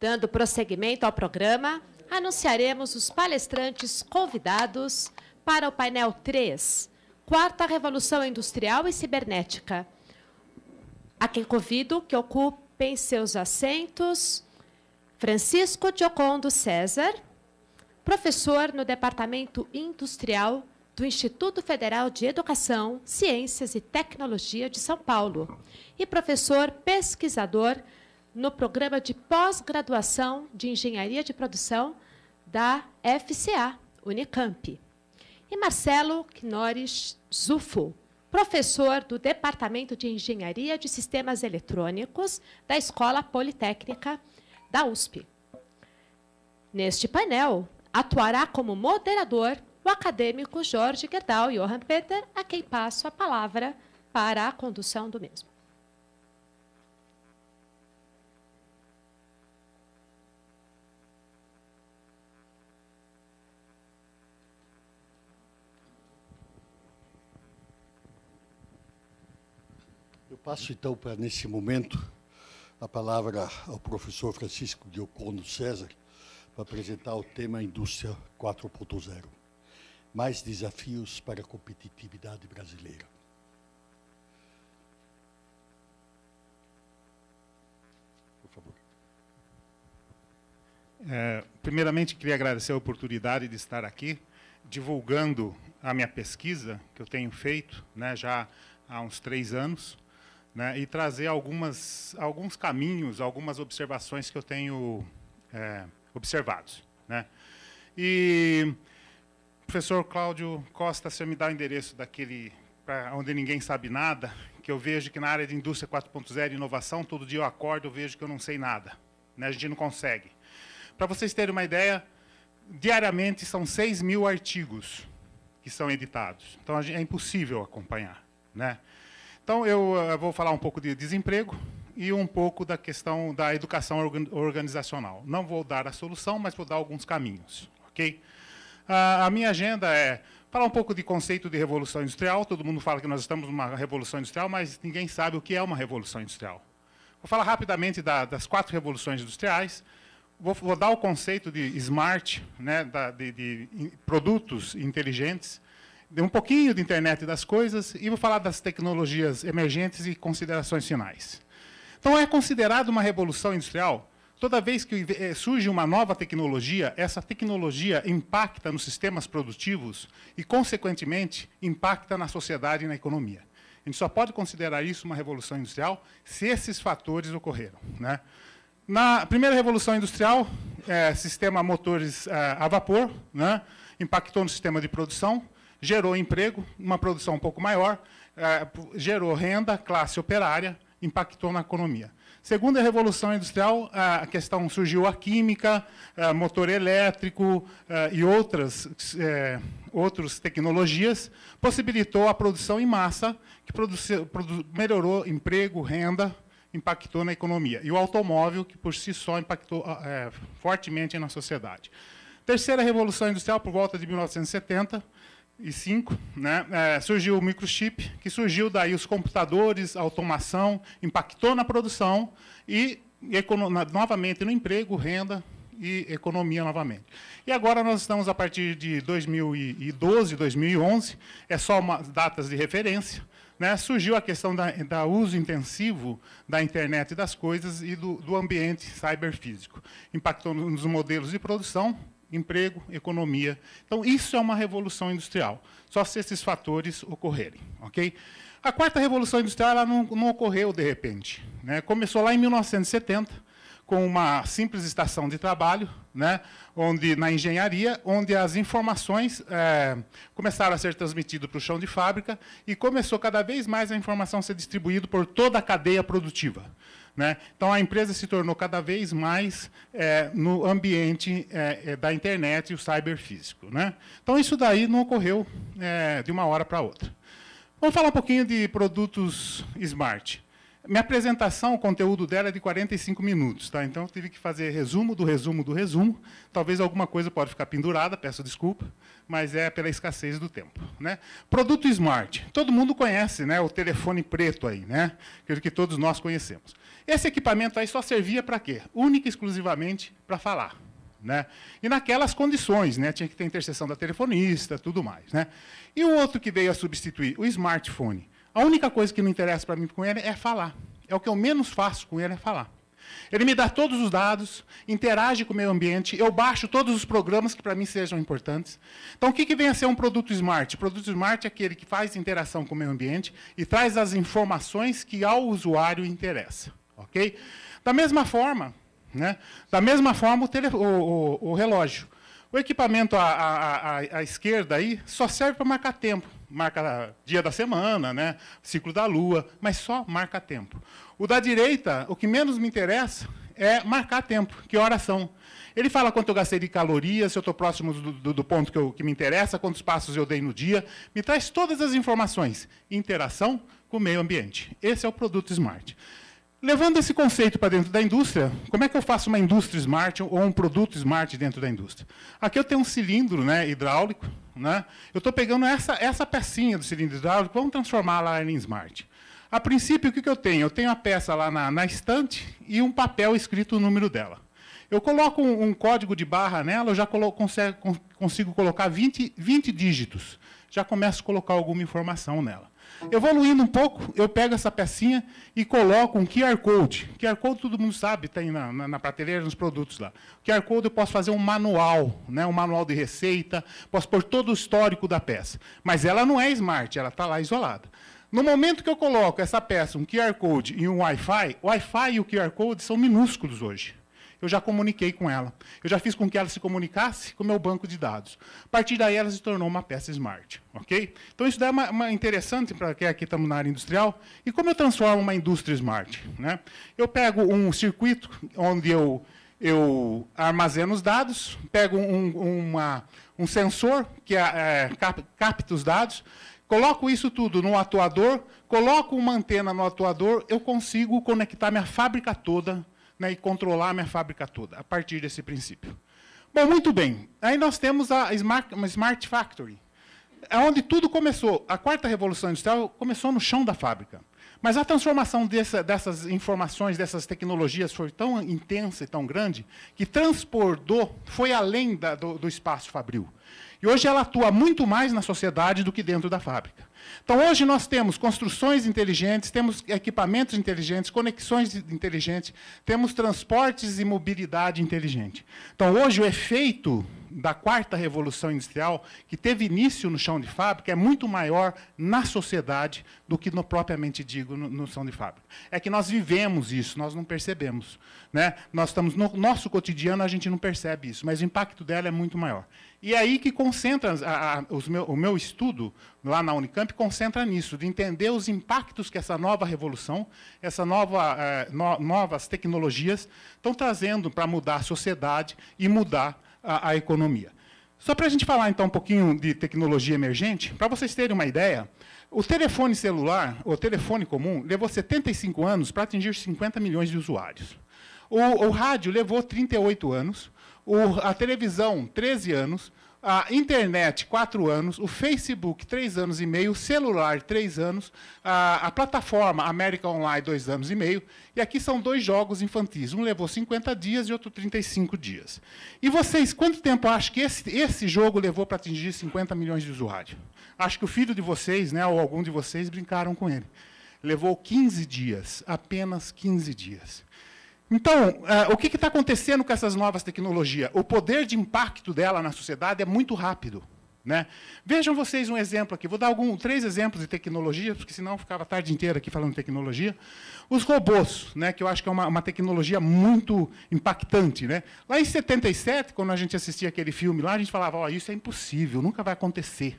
Dando prosseguimento ao programa, anunciaremos os palestrantes convidados para o painel 3, Quarta Revolução Industrial e Cibernética. A quem convido que ocupem seus assentos Francisco Giocondo César, professor no Departamento Industrial do Instituto Federal de Educação, Ciências e Tecnologia de São Paulo e professor pesquisador no programa de pós-graduação de Engenharia de Produção da FCA, Unicamp. E Marcelo Knorris Zufo, professor do Departamento de Engenharia de Sistemas Eletrônicos da Escola Politécnica da USP. Neste painel, atuará como moderador o acadêmico Jorge Gerdau Johann Peter, a quem passo a palavra para a condução do mesmo. Eu passo então para nesse momento a palavra ao professor Francisco Diocono César para apresentar o tema Indústria 4.0. Mais desafios para a competitividade brasileira. Por favor. É, primeiramente, queria agradecer a oportunidade de estar aqui, divulgando a minha pesquisa que eu tenho feito né, já há uns três anos né, e trazer algumas, alguns caminhos, algumas observações que eu tenho é, observados. Né. E, professor Cláudio Costa, você me dá o endereço daquele para onde ninguém sabe nada, que eu vejo que na área de indústria 4.0 e inovação, todo dia eu acordo e vejo que eu não sei nada. Né, a gente não consegue. Para vocês terem uma ideia, diariamente são 6 mil artigos que são editados. Então é impossível acompanhar. Né? Então, eu, eu vou falar um pouco de desemprego e um pouco da questão da educação organizacional. Não vou dar a solução, mas vou dar alguns caminhos. ok? A, minha agenda é falar um pouco de conceito de revolução industrial. Todo mundo fala que nós estamos numa revolução industrial, mas ninguém sabe o que é uma revolução industrial. Vou falar rapidamente da, das quatro revoluções industriais. Vou, vou, dar o conceito de smart, né, da, de, de produtos inteligentes um pouquinho de internet das coisas e vou falar das tecnologias emergentes e considerações finais. Então, é considerado uma revolução industrial toda vez que eh, surge uma nova tecnologia, essa tecnologia impacta nos sistemas produtivos e, consequentemente, impacta na sociedade e na economia. A gente só pode considerar isso uma revolução industrial se esses fatores ocorreram. Né? Na primeira revolução industrial, é, sistema motores é, a vapor, né? impactou no sistema de produção, gerou emprego, uma produção um pouco maior, é, gerou renda, classe operária, impactou na economia. Segunda revolução industrial, a questão surgiu a química, a motor elétrico e outras, é, outras tecnologias, possibilitou a produção em massa, que produziu, produ, melhorou emprego, renda, impactou na economia. E o automóvel, que por si só impactou é, fortemente na sociedade. Terceira revolução industrial, por volta de 1970, 2005, né, é, surgiu o microchip, que surgiu daí os computadores, a automação, impactou na produção e novamente no emprego, renda e economia novamente. E agora nós estamos a partir de 2012, 2011, é só uma, datas de referência, né, surgiu a questão da, da, uso intensivo da internet das coisas e do, do ambiente cyberfísico. Impactou nos modelos de produção, emprego, economia. Então, isso é uma revolução industrial, só se esses fatores ocorrerem. ok? A quarta revolução industrial ela não, não ocorreu de repente. Né? Começou lá em 1970, com uma simples estação de trabalho, né, onde na engenharia, onde as informações é, começaram a ser transmitidas para o chão de fábrica e começou cada vez mais a informação a ser distribuída por toda a cadeia produtiva. Né? Então, a empresa se tornou cada vez mais é, no ambiente é, é da internet e o cyberfísico. Né? Então, isso daí não ocorreu é, de uma hora para outra. Vamos falar um pouquinho de produtos smart. Minha apresentação, o conteúdo dela é de 45 minutos, tá? Então eu tive que fazer resumo do resumo do resumo. Talvez alguma coisa pode ficar pendurada, peço desculpa, mas é pela escassez do tempo, né? Produto Smart. Todo mundo conhece, né, o telefone preto aí, né? Que todos nós conhecemos. Esse equipamento aí só servia para quê? Única e exclusivamente para falar, né? E naquelas condições, né? Tinha que ter interseção da telefonista, tudo mais, né? E o outro que veio a substituir, o smartphone. A única coisa que não interessa para mim com ele é falar. É o que eu menos faço com ele é falar. Ele me dá todos os dados, interage com o meio ambiente, eu baixo todos os programas que para mim sejam importantes. Então, o que, que vem a ser um produto smart? O produto smart é aquele que faz interação com o meio ambiente e traz as informações que ao usuário interessa. Ok? Da mesma forma, né? da mesma forma o, o, o, o relógio. O equipamento à, à, à, à esquerda aí só serve para marcar tempo marca dia da semana, né? ciclo da lua, mas só marca tempo. O da direita, o que menos me interessa é marcar tempo, que horas são. Ele fala quanto eu gastei de calorias, se eu estou próximo do, do, do ponto que, eu, que, me interessa, quantos passos eu dei no dia. Me traz todas as informações. Interação com o meio ambiente. Esse é o produto Smart. Levando esse conceito para dentro da indústria, como é que eu faço uma indústria smart ou um produto smart dentro da indústria? Aqui eu tenho um cilindro né, hidráulico. Né? Eu estou pegando essa, essa pecinha do cilindro hidráulico, vamos transformá-la em smart. A princípio, o que, que eu tenho? Eu tenho a peça lá na, na estante e um papel escrito o número dela. Eu coloco um, um código de barra nela, eu já colo consigo, consigo colocar 20, 20 dígitos. Já começo a colocar alguma informação nela. Evoluindo um pouco, eu pego essa pecinha e coloco um QR Code. QR Code todo mundo sabe, tem na, na, na, prateleira, nos produtos lá. QR Code eu posso fazer um manual, né, um manual de receita, posso pôr todo o histórico da peça. Mas ela não é smart, ela está lá isolada. No momento que eu coloco essa peça, um QR Code e um Wi-Fi, o Wi-Fi e o QR Code são minúsculos hoje eu já comuniquei com ela. Eu já fiz com que ela se comunicasse com o meu banco de dados. A partir daí, ela se tornou uma peça smart. ok? Então, isso é uma, uma interessante para quem aqui estamos na área industrial. E como eu transformo uma indústria smart? Né? Eu pego um circuito onde eu, eu armazeno os dados, pego um, uma, um sensor que é, é, capta os dados, coloco isso tudo no atuador, coloco uma antena no atuador, eu consigo conectar minha fábrica toda né, e controlar a minha fábrica toda, a partir desse princípio. Bom, muito bem. Aí nós temos a Smart, uma Smart Factory, é onde tudo começou. A quarta revolução industrial começou no chão da fábrica. Mas a transformação dessa, dessas informações, dessas tecnologias foi tão intensa e tão grande que transportou, foi além da, do, do espaço fabril. E hoje ela atua muito mais na sociedade do que dentro da fábrica. Então, hoje nós temos construções inteligentes, temos equipamentos inteligentes, conexões inteligentes, temos transportes e mobilidade inteligente. Então, hoje o efeito da quarta revolução industrial, que teve início no chão de fábrica, é muito maior na sociedade do que no propriamente digo no, no chão de fábrica. É que nós vivemos isso, nós não percebemos. Né? Nós estamos no nosso cotidiano, a gente não percebe isso, mas o impacto dela é muito maior. E é aí que concentra a, a, meu, o meu estudo lá na Unicamp concentra nisso, de entender os impactos que essa nova revolução, essa nova eh, no, novas tecnologias estão trazendo para mudar a sociedade e mudar a, a economia. Só para a gente falar então um pouquinho de tecnologia emergente, para vocês terem uma ideia, o telefone celular, o telefone comum, levou 75 anos para atingir 50 milhões de usuários. O, o rádio levou 38 anos, o, a televisão, 13 anos, a internet, quatro anos, o Facebook, três anos e meio, celular, três anos, a, a, plataforma América Online, dois anos e meio, e aqui são dois jogos infantis. Um levou 50 dias e outro 35 dias. E vocês, quanto tempo acham que esse, esse jogo levou para atingir 50 milhões de usuários? Acho que o filho de vocês, né, ou algum de vocês, brincaram com ele. Levou 15 dias, apenas 15 dias. Então, uh, o que está acontecendo com essas novas tecnologias? O poder de impacto dela na sociedade é muito rápido. Né? Vejam vocês um exemplo aqui. Vou dar algum, três exemplos de tecnologia, porque senão eu ficava a tarde inteira aqui falando tecnologia. Os robôs, né, que eu acho que é uma, uma tecnologia muito impactante. Né? Lá em 77, quando a gente assistia aquele filme lá, a gente falava, oh, isso é impossível, nunca vai acontecer.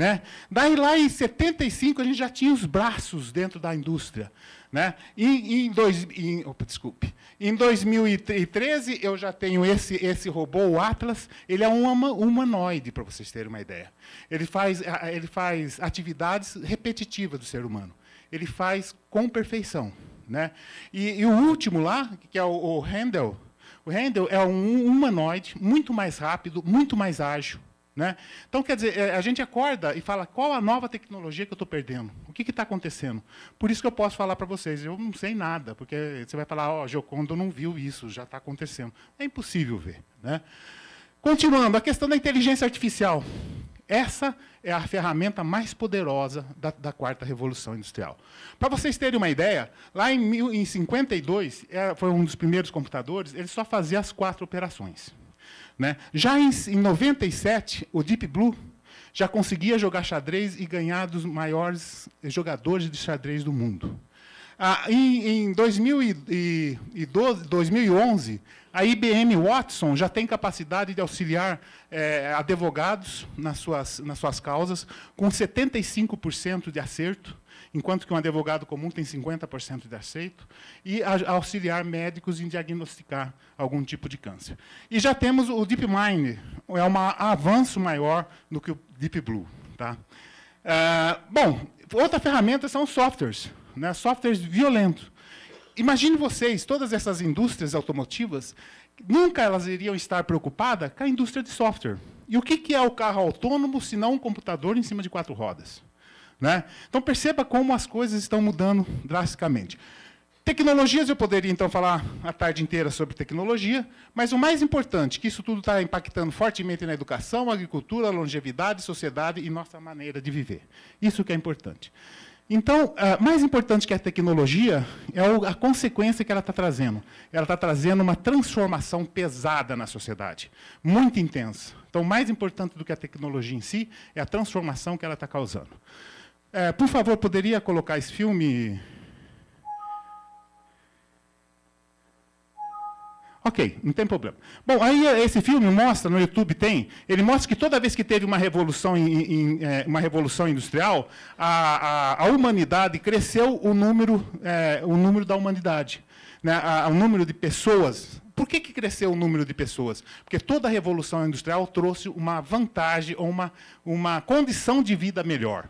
Né? Daí lá em 75 a gente já tinha os braços dentro da indústria. Né? E, em, dois, em, opa, desculpe. em 2013, eu já tenho esse, esse robô, o Atlas. Ele é um humanoide, para vocês terem uma ideia. Ele faz, ele faz atividades repetitivas do ser humano. Ele faz com perfeição. Né? E, e o último lá, que é o, o Handel, o Handel é um humanoide muito mais rápido, muito mais ágil. Né? Então, quer dizer, é, a gente acorda e fala qual a nova tecnologia que eu estou perdendo? O que está acontecendo? Por isso que eu posso falar para vocês, eu não sei nada, porque você vai falar, ó, oh, Giocondo não viu isso, já está acontecendo. É impossível ver. Né? Continuando, a questão da inteligência artificial. Essa é a ferramenta mais poderosa da, da quarta revolução industrial. Para vocês terem uma ideia, lá em, mil, em 52, é, foi um dos primeiros computadores, ele só fazia as quatro operações. Né? Já em, em 97, o Deep Blue já conseguia jogar xadrez e ganhar dos maiores jogadores de xadrez do mundo. Ah, em, em 2012, 2011, a IBM Watson já tem capacidade de auxiliar é, advogados nas suas, nas suas causas, com 75% de acerto, enquanto que um advogado comum tem 50% de acerto, e auxiliar médicos em diagnosticar algum tipo de câncer. E já temos o DeepMind, é um avanço maior do que o Deep Blue. Tá? Ah, bom, outra ferramenta são softwares né, softwares violentos. Imagine vocês, todas essas indústrias automotivas, nunca elas iriam estar preocupadas com a indústria de software. E o que é o carro autônomo, se não um computador em cima de quatro rodas? Né? Então, perceba como as coisas estão mudando drasticamente. Tecnologias, eu poderia, então, falar a tarde inteira sobre tecnologia, mas o mais importante, que isso tudo está impactando fortemente na educação, agricultura, longevidade, sociedade e nossa maneira de viver. Isso que é importante. Então, mais importante que a tecnologia é a consequência que ela está trazendo. Ela está trazendo uma transformação pesada na sociedade, muito intensa. Então, mais importante do que a tecnologia em si é a transformação que ela está causando. É, por favor, poderia colocar esse filme Ok, não tem problema. Bom, aí esse filme mostra, no YouTube tem, ele mostra que toda vez que teve uma revolução, em, em, é, uma revolução industrial, a, a, a, humanidade cresceu o número, é, o número da humanidade, né, a, o número de pessoas. Por que, que cresceu o número de pessoas? Porque toda revolução industrial trouxe uma vantagem ou uma, uma condição de vida melhor.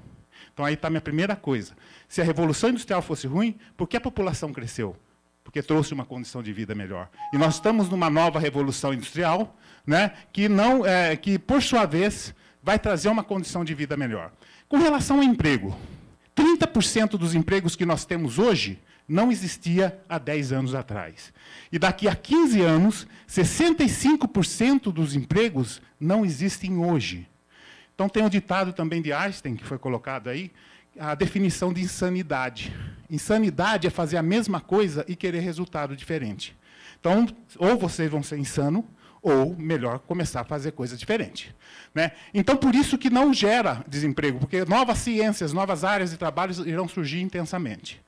Então aí está a minha primeira coisa. Se a revolução industrial fosse ruim, por que a população cresceu? porque trouxe uma condição de vida melhor. E nós estamos numa nova revolução industrial, né, que, não, é, que, por sua vez, vai trazer uma condição de vida melhor. Com relação ao emprego, 30% dos empregos que nós temos hoje não existia há 10 anos atrás. E daqui a 15 anos, 65% dos empregos não existem hoje. Então tem um ditado também de Einstein, que foi colocado aí, a definição de insanidade. Insanidade é fazer a mesma coisa e querer resultado diferente. Então, ou vocês vão ser insano, ou melhor, começar a fazer coisa diferente. Né? Então, por isso que não gera desemprego, porque novas ciências, novas áreas de trabalho irão surgir intensamente.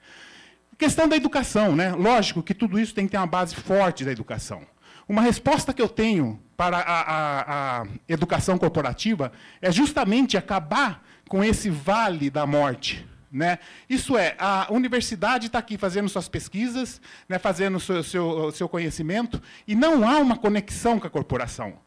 Questão da educação, né? Lógico que tudo isso tem que ter uma base forte da educação. Uma resposta que eu tenho para a, a, a educação corporativa é justamente acabar com esse vale da morte. Né? Isso é, a universidade está aqui fazendo suas pesquisas, né, fazendo o seu, seu, seu, conhecimento, e não há uma conexão com a corporação.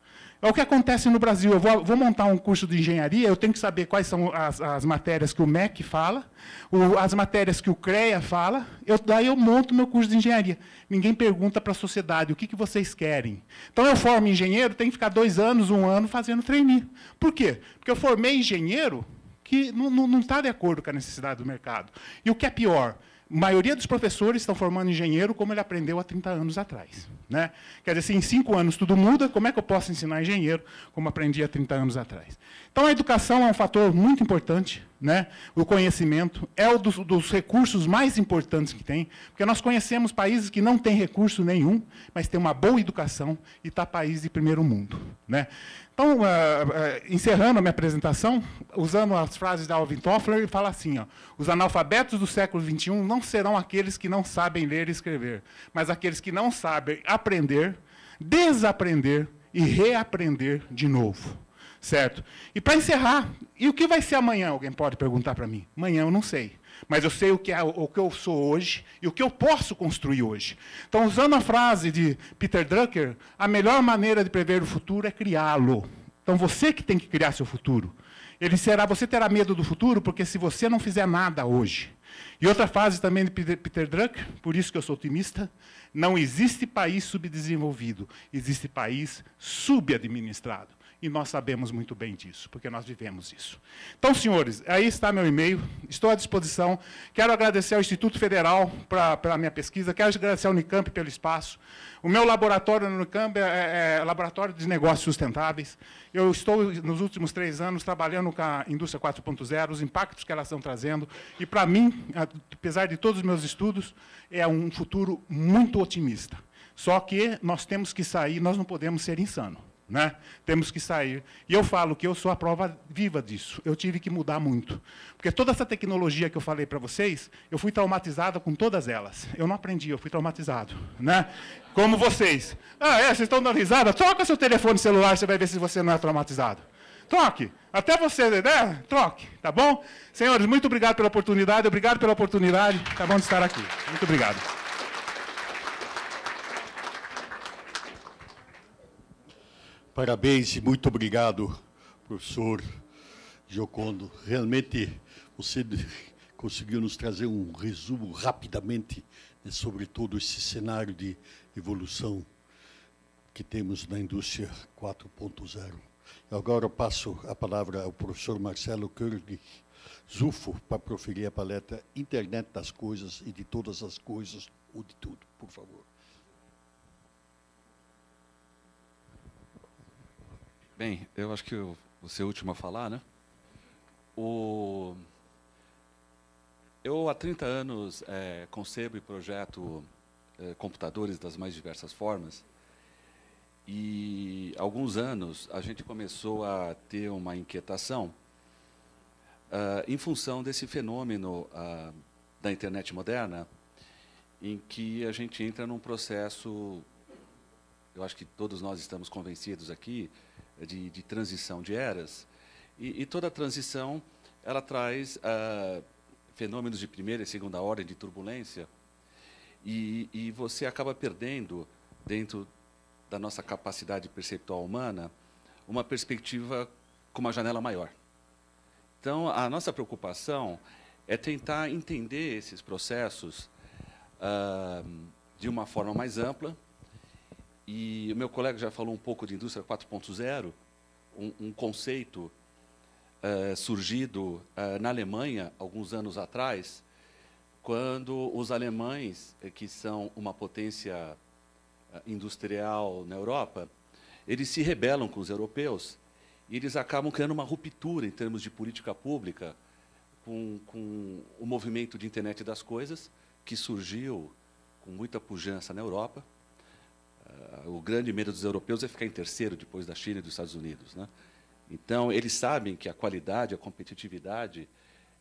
É o que acontece no Brasil. Eu vou, vou montar um curso de engenharia, eu tenho que saber quais são as, as matérias que o MEC fala, o, as matérias que o CREA fala, eu, daí eu monto meu curso de engenharia. Ninguém pergunta para a sociedade o que, que vocês querem. Então, eu formo engenheiro, tenho que ficar dois anos, um ano fazendo trainee. Por quê? Porque eu formei engenheiro, que não está de acordo com a necessidade do mercado. E o que é pior, a maioria dos professores estão formando engenheiro como ele aprendeu há 30 anos atrás. Né? Quer dizer, se em cinco anos tudo muda, como é que eu posso ensinar engenheiro como aprendi há 30 anos atrás? Então, a educação é um fator muito importante. Né? O conhecimento é um dos, dos recursos mais importantes que tem, porque nós conhecemos países que não têm recurso nenhum, mas têm uma boa educação e está país de primeiro mundo. Né? Então, uh, uh, encerrando a minha apresentação, usando as frases da Alvin Toffler, ele fala assim: ó, os analfabetos do século XXI não serão aqueles que não sabem ler e escrever, mas aqueles que não sabem aprender, desaprender e reaprender de novo. Certo? E para encerrar, e o que vai ser amanhã? Alguém pode perguntar para mim. Amanhã eu não sei. Mas eu sei o que, é, o que eu sou hoje e o que eu posso construir hoje. Então, usando a frase de Peter Drucker, a melhor maneira de prever o futuro é criá-lo. Então, você que tem que criar seu futuro. Ele será, você terá medo do futuro porque se você não fizer nada hoje, E outra frase também de Peter, Peter Drucker, por isso que eu sou otimista, não existe país subdesenvolvido, existe país subadministrado. E nós sabemos muito bem disso, porque nós vivemos isso. Então, senhores, aí está meu e-mail, estou à disposição. Quero agradecer ao Instituto Federal pela minha pesquisa, quero agradecer ao Unicamp pelo espaço. O meu laboratório no Unicamp é, é Laboratório de Negócios Sustentáveis. Eu estou, nos últimos três anos, trabalhando com a indústria 4.0, os impactos que elas estão trazendo. E, para mim, apesar de todos os meus estudos, é um futuro muito otimista. Só que nós temos que sair, nós não podemos ser insanos. Né? Temos que sair. E eu falo que eu sou a prova viva disso. Eu tive que mudar muito. Porque toda essa tecnologia que eu falei para vocês, eu fui traumatizado com todas elas. Eu não aprendi, eu fui traumatizado. Né? Como vocês. Ah, é? Vocês estão dando risada? Troca seu telefone celular, você vai ver se você não é traumatizado. Troque. Até você, né? Troque, tá bom? Senhores, muito obrigado pela oportunidade. Obrigado pela oportunidade. Tá bom de estar aqui. Muito obrigado. Parabéns e muito obrigado, professor Giocondo. Realmente você conseguiu nos trazer um resumo rapidamente né, sobre todo esse cenário de evolução que temos na indústria 4.0. Agora eu passo a palavra ao professor Marcelo König Zufo para proferir a palestra Internet das Coisas e de Todas as Coisas, ou de tudo, por favor. Bem, eu acho que eu vou ser o último a falar, né? O... Eu, há 30 anos, é, concebo e projeto é, computadores das mais diversas formas. E, há alguns anos, a gente começou a ter uma inquietação uh, em função desse fenômeno uh, da internet moderna, em que a gente entra num processo, eu acho que todos nós estamos convencidos aqui, de, de transição de eras, e, e, toda transição ela traz uh, fenômenos de primeira e segunda ordem de turbulência, e, e você acaba perdendo, dentro da nossa capacidade perceptual humana, uma perspectiva com uma janela maior. Então, a nossa preocupação é tentar entender esses processos uh, de uma forma mais ampla e o meu colega já falou um pouco de indústria 4.0, um, um, conceito uh, surgido uh, na Alemanha alguns anos atrás, quando os alemães, eh, que são uma potência industrial na Europa, eles se rebelam com os europeus e eles acabam criando uma ruptura em termos de política pública com, com o movimento de internet das coisas, que surgiu com muita pujança na Europa o grande medo dos europeus é ficar em terceiro depois da China e dos Estados Unidos. Né? Então, eles sabem que a qualidade, a competitividade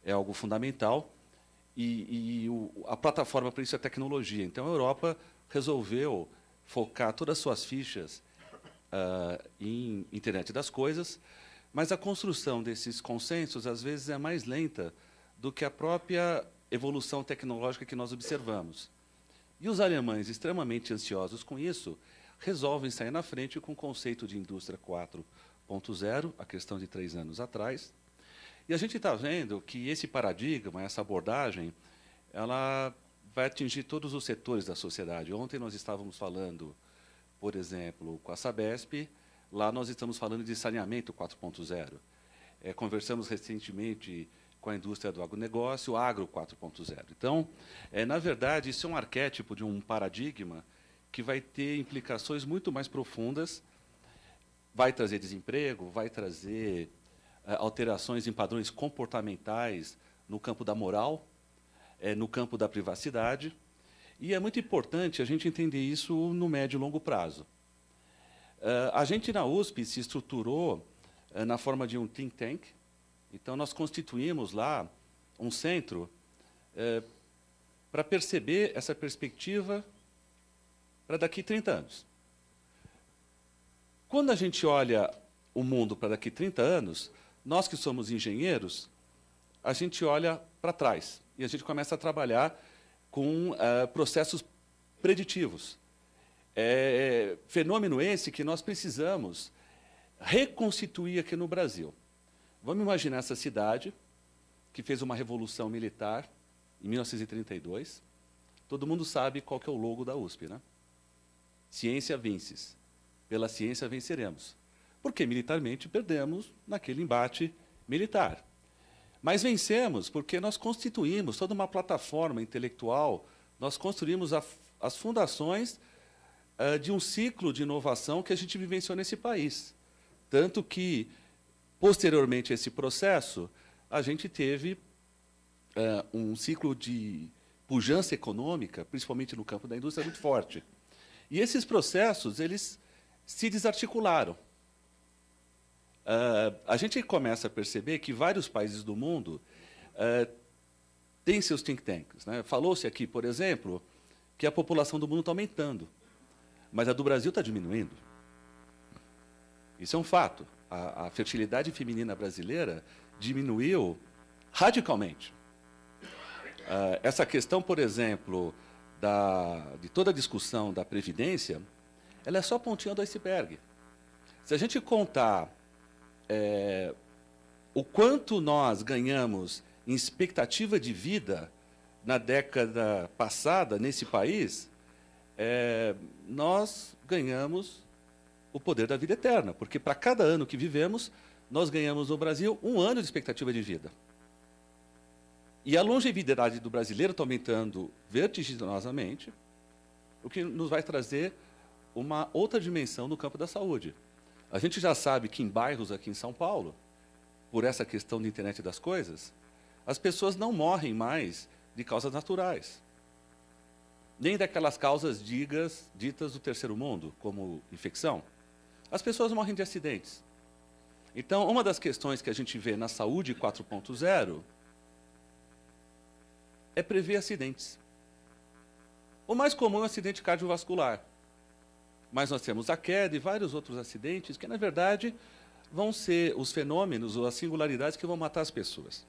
é algo fundamental e, e o, a plataforma para isso é tecnologia. Então, a Europa resolveu focar todas as suas fichas uh, em internet das coisas, mas a construção desses consensos, às vezes, é mais lenta do que a própria evolução tecnológica que nós observamos. E os alemães, extremamente ansiosos com isso, resolvem sair na frente com o conceito de indústria 4.0, a questão de três anos atrás. E a gente está vendo que esse paradigma, essa abordagem, ela vai atingir todos os setores da sociedade. Ontem nós estávamos falando, por exemplo, com a Sabesp, lá nós estamos falando de saneamento 4.0. É, conversamos recentemente com a indústria do agronegócio, agro 4.0. Então, é, na verdade, isso é um arquétipo de um paradigma que vai ter implicações muito mais profundas, vai trazer desemprego, vai trazer uh, alterações em padrões comportamentais no campo da moral, é, no campo da privacidade, e é muito importante a gente entender isso no médio e longo prazo. Uh, a gente na USP se estruturou uh, na forma de um think tank, então nós constituímos lá um centro para perceber essa perspectiva para daqui 30 anos. Quando a gente olha o mundo para daqui 30 anos, nós que somos engenheiros, a gente olha para trás e a gente começa a trabalhar com uh, processos preditivos. É, fenômeno esse que nós precisamos reconstituir aqui no Brasil. Vamos imaginar essa cidade que fez uma revolução militar em 1932. Todo mundo sabe qual que é o logo da USP, né? Ciência vences. Pela ciência venceremos. Porque militarmente perdemos naquele embate militar. Mas vencemos porque nós constituímos toda uma plataforma intelectual, nós construímos a, as fundações uh, de um ciclo de inovação que a gente vivenciou nesse país. Tanto que, posteriormente a esse processo, a gente teve uh, um ciclo de pujança econômica, principalmente no campo da indústria, muito forte. E esses processos, eles se desarticularam. Uh, a gente começa a perceber que vários países do mundo uh, têm seus think tanks. Né? Falou-se aqui, por exemplo, que a população do mundo está aumentando, mas a do Brasil está diminuindo. Isso é um fato. A, a fertilidade feminina brasileira diminuiu radicalmente. Uh, essa questão, por exemplo, da, de toda a discussão da Previdência, ela é só pontinha do iceberg. Se a gente contar é, o quanto nós ganhamos em expectativa de vida na década passada nesse país, é, nós ganhamos o poder da vida eterna, porque para cada ano que vivemos, nós ganhamos no Brasil um ano de expectativa de vida. E a longevidade do brasileiro está aumentando vertiginosamente, o que nos vai trazer uma outra dimensão no campo da saúde. A gente já sabe que em bairros aqui em São Paulo, por essa questão da internet das coisas, as pessoas não morrem mais de causas naturais. Nem daquelas causas digas, ditas do terceiro mundo, como infecção. As pessoas morrem de acidentes. Então, uma das questões que a gente vê na saúde 4.0 é prever acidentes. O mais comum é o acidente cardiovascular. Mas nós temos a queda e vários outros acidentes que, na verdade, vão ser os fenômenos ou as singularidades que vão matar as pessoas.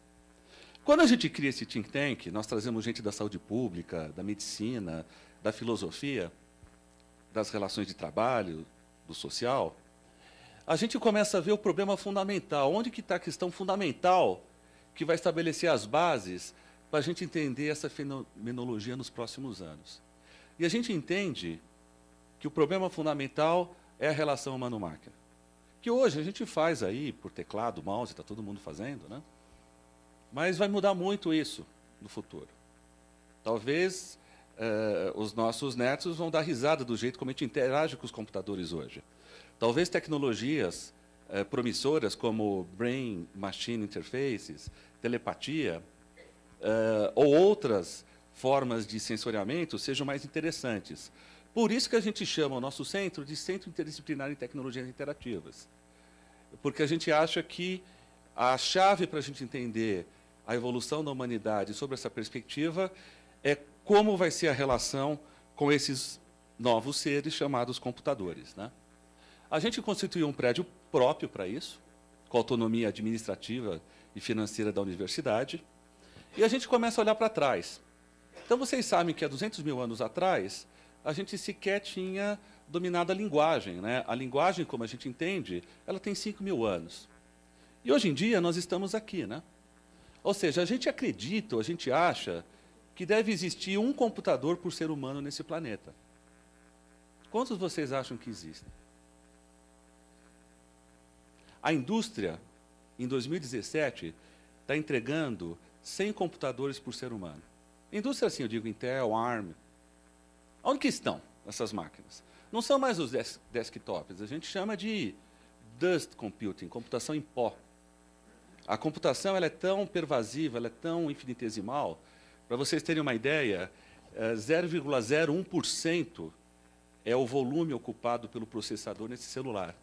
Quando a gente cria esse think tank, nós trazemos gente da saúde pública, da medicina, da filosofia, das relações de trabalho, do social, a gente começa a ver o problema fundamental. Onde que está a questão fundamental que vai estabelecer as bases para a gente entender essa fenomenologia nos próximos anos. E a gente entende que o problema fundamental é a relação humano-máquina. Que hoje a gente faz aí por teclado, mouse, está todo mundo fazendo, né? Mas vai mudar muito isso no futuro. Talvez eh, os nossos netos vão dar risada do jeito como a gente interage com os computadores hoje. Talvez tecnologias eh, promissoras como Brain Machine Interfaces, telepatia, uh, ou outras formas de sensoriamento sejam mais interessantes. Por isso que a gente chama o nosso centro de Centro Interdisciplinar em Tecnologias Interativas. Porque a gente acha que a chave para a gente entender a evolução da humanidade sob essa perspectiva é como vai ser a relação com esses novos seres chamados computadores. Né? A gente constituiu um prédio próprio para isso, com autonomia administrativa e financeira da universidade. E a gente começa a olhar para trás. Então, vocês sabem que há 200 mil anos atrás, a gente sequer tinha dominado a linguagem. Né? A linguagem, como a gente entende, ela tem 5 mil anos. E hoje em dia, nós estamos aqui. Né? Ou seja, a gente acredita, a gente acha que deve existir um computador por ser humano nesse planeta. Quantos vocês acham que existem? A indústria, em 2017, está entregando 100 computadores por ser humano. Indústria assim, eu digo Intel, ARM. Onde que estão essas máquinas? Não são mais os des desktops, a gente chama de dust computing, computação em pó. A computação ela é tão pervasiva, ela é tão infinitesimal, para vocês terem uma ideia, 0,01% é, é o volume ocupado pelo processador nesse celular.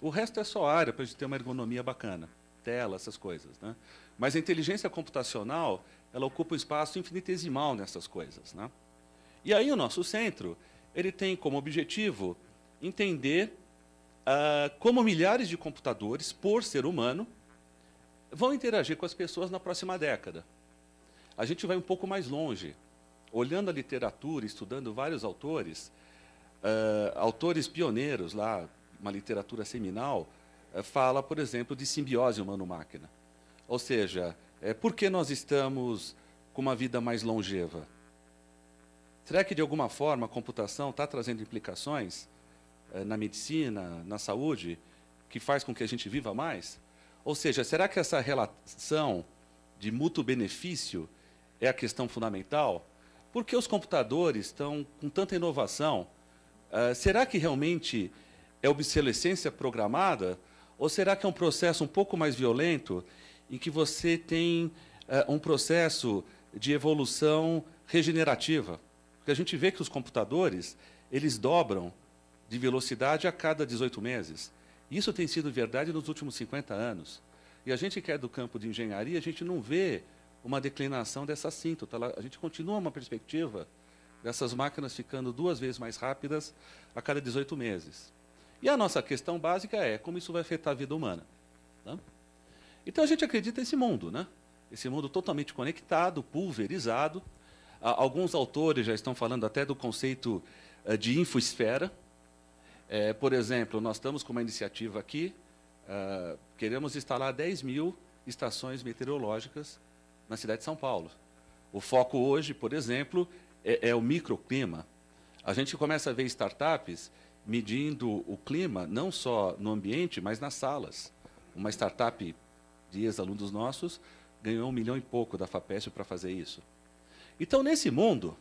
O resto é só área para a gente ter uma ergonomia bacana, tela, essas coisas. Né? Mas a inteligência computacional, ela ocupa um espaço infinitesimal nessas coisas. Né? E aí o nosso centro, ele tem como objetivo entender uh, como milhares de computadores, por ser humano, vão interagir com as pessoas na próxima década. A gente vai um pouco mais longe. Olhando a literatura, estudando vários autores, uh, autores pioneiros lá, uma literatura seminal, uh, fala, por exemplo, de simbiose humano-máquina. Ou seja, é, por que nós estamos com uma vida mais longeva? Será que, de alguma forma, a computação está trazendo implicações na medicina, na saúde, que faz com que a gente viva mais? Ou seja, será que essa relação de mútuo benefício é a questão fundamental? Porque os computadores estão com tanta inovação? Uh, será que realmente é obsolescência programada? Ou será que é um processo um pouco mais violento, em que você tem uh, um processo de evolução regenerativa? Porque a gente vê que os computadores eles dobram de velocidade a cada 18 meses. Isso tem sido verdade nos últimos 50 anos. E a gente que é do campo de engenharia, a gente não vê uma declinação dessa assíntota. A gente continua uma perspectiva dessas máquinas ficando duas vezes mais rápidas a cada 18 meses. E a nossa questão básica é como isso vai afetar a vida humana. Né? Então a gente acredita nesse mundo, né? esse mundo totalmente conectado, pulverizado. Alguns autores já estão falando até do conceito eh, de infoesfera, é, por exemplo, nós estamos com uma iniciativa aqui, uh, queremos instalar 10 mil estações meteorológicas na cidade de São Paulo. O foco hoje, por exemplo, é, é o microclima. A gente começa a ver startups medindo o clima, não só no ambiente, mas nas salas. Uma startup de ex-alunos nossos ganhou um milhão e pouco da FAPESP para fazer isso. Então, nesse mundo,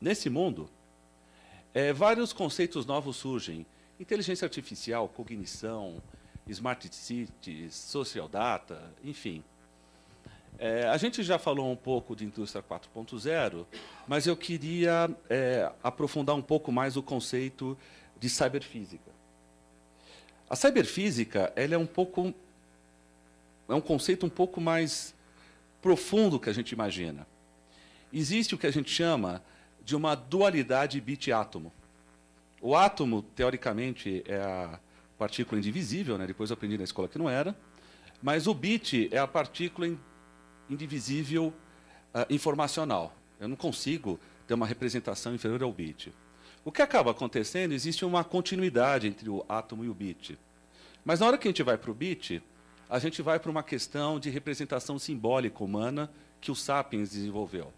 nesse mundo, é, vários conceitos novos surgem. Inteligência artificial, cognição, smart cities, social data, enfim. É, a gente já falou um pouco de indústria 4.0, mas eu queria é, aprofundar um pouco mais o conceito de cyberfísica. A cyberfísica ela é um pouco é um conceito um pouco mais profundo que a gente imagina. Existe o que a gente chama de uma dualidade bit-átomo. O átomo, teoricamente, é a partícula indivisível, né? depois eu aprendi na escola que não era, mas o bit é a partícula indivisível uh, informacional. Eu não consigo ter uma representação inferior ao bit. O que acaba acontecendo, existe uma continuidade entre o átomo e o bit. Mas na hora que a gente vai para o bit, a gente vai para uma questão de representação simbólica humana que o Sapiens desenvolveu.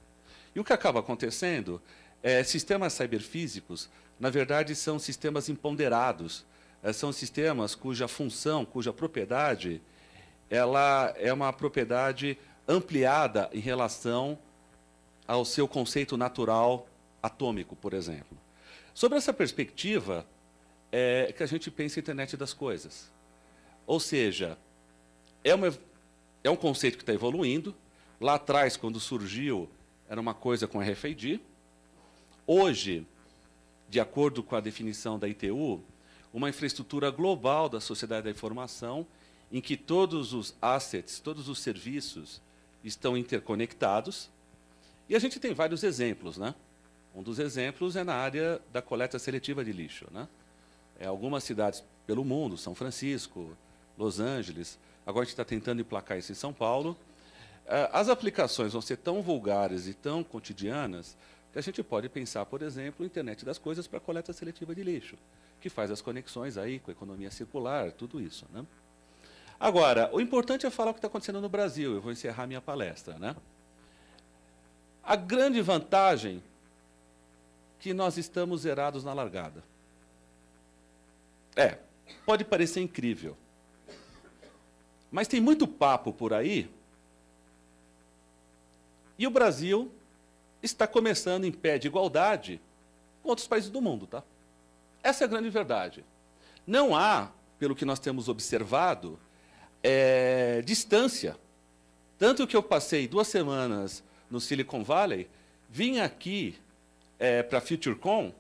E o que acaba acontecendo é sistemas cyberfísicos, na verdade, são sistemas imponderados, é, são sistemas cuja função, cuja propriedade, ela é uma propriedade ampliada em relação ao seu conceito natural atômico, por exemplo. Sobre essa perspectiva, é que a gente pensa em internet das coisas. Ou seja, é, uma, é um conceito que está evoluindo. Lá atrás, quando surgiu era uma coisa com RFID. Hoje, de acordo com a definição da ITU, uma infraestrutura global da sociedade da informação, em que todos os assets, todos os serviços estão interconectados. E a gente tem vários exemplos, né? Um dos exemplos é na área da coleta seletiva de lixo, né? É, algumas cidades pelo mundo, São Francisco, Los Angeles, agora a gente está tentando emplacar isso em São Paulo, é, as aplicações vão ser tão vulgares e tão cotidianas que a gente pode pensar, por exemplo, a internet das coisas para coleta seletiva de lixo, que faz as conexões aí com a economia circular, tudo isso. Né? Agora, o importante é falar o que está acontecendo no Brasil. Eu vou encerrar minha palestra. Né? A grande vantagem que nós estamos zerados na largada. É, pode parecer incrível. Mas tem muito papo por aí e o Brasil está começando em pé de igualdade com outros países do mundo. Tá? Essa é a grande verdade. Não há, pelo que nós temos observado, é, distância. Tanto que eu passei duas semanas no Silicon Valley, vim aqui é, para a FutureCon.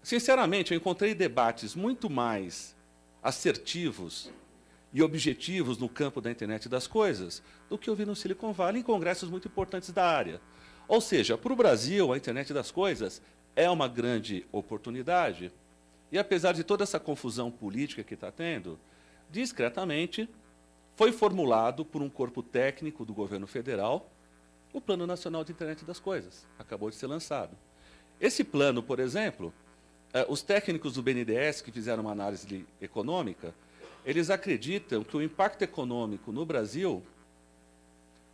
Sinceramente, eu encontrei debates muito mais assertivos e objetivos no campo da internet das coisas do que eu vi no Silicon Valley em congressos muito importantes da área. Ou seja, para o Brasil, a internet das coisas é uma grande oportunidade. E apesar de toda essa confusão política que está tendo, discretamente foi formulado por um corpo técnico do governo federal o Plano Nacional de Internet das Coisas. Acabou de ser lançado. Esse plano, por exemplo, eh, os técnicos do BNDES que fizeram uma análise econômica eles acreditam que o impacto econômico no Brasil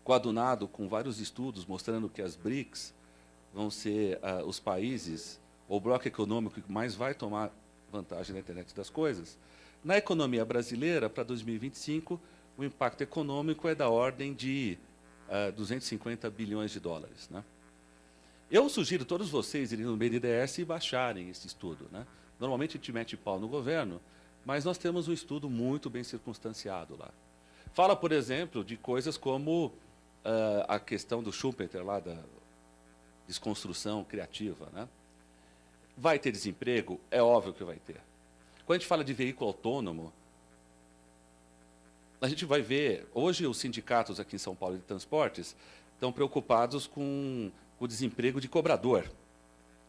coadunado com vários estudos mostrando que as BRICS vão ser uh, os países, ou bloco econômico que mais vai tomar vantagem da internet das coisas. Na economia brasileira, para 2025, o impacto econômico é da ordem de uh, ah, 250 bilhões de dólares. Né? Eu sugiro todos vocês irem no BNDES e baixarem esse estudo. Né? Normalmente a gente mete pau no governo, mas nós temos um estudo muito bem circunstanciado lá. Fala, por exemplo, de coisas como uh, a questão do Schumpeter, lá da desconstrução criativa. Né? Vai ter desemprego? É óbvio que vai ter. Quando a gente fala de veículo autônomo, a gente vai ver, hoje os sindicatos aqui em São Paulo de transportes estão preocupados com o desemprego de cobrador.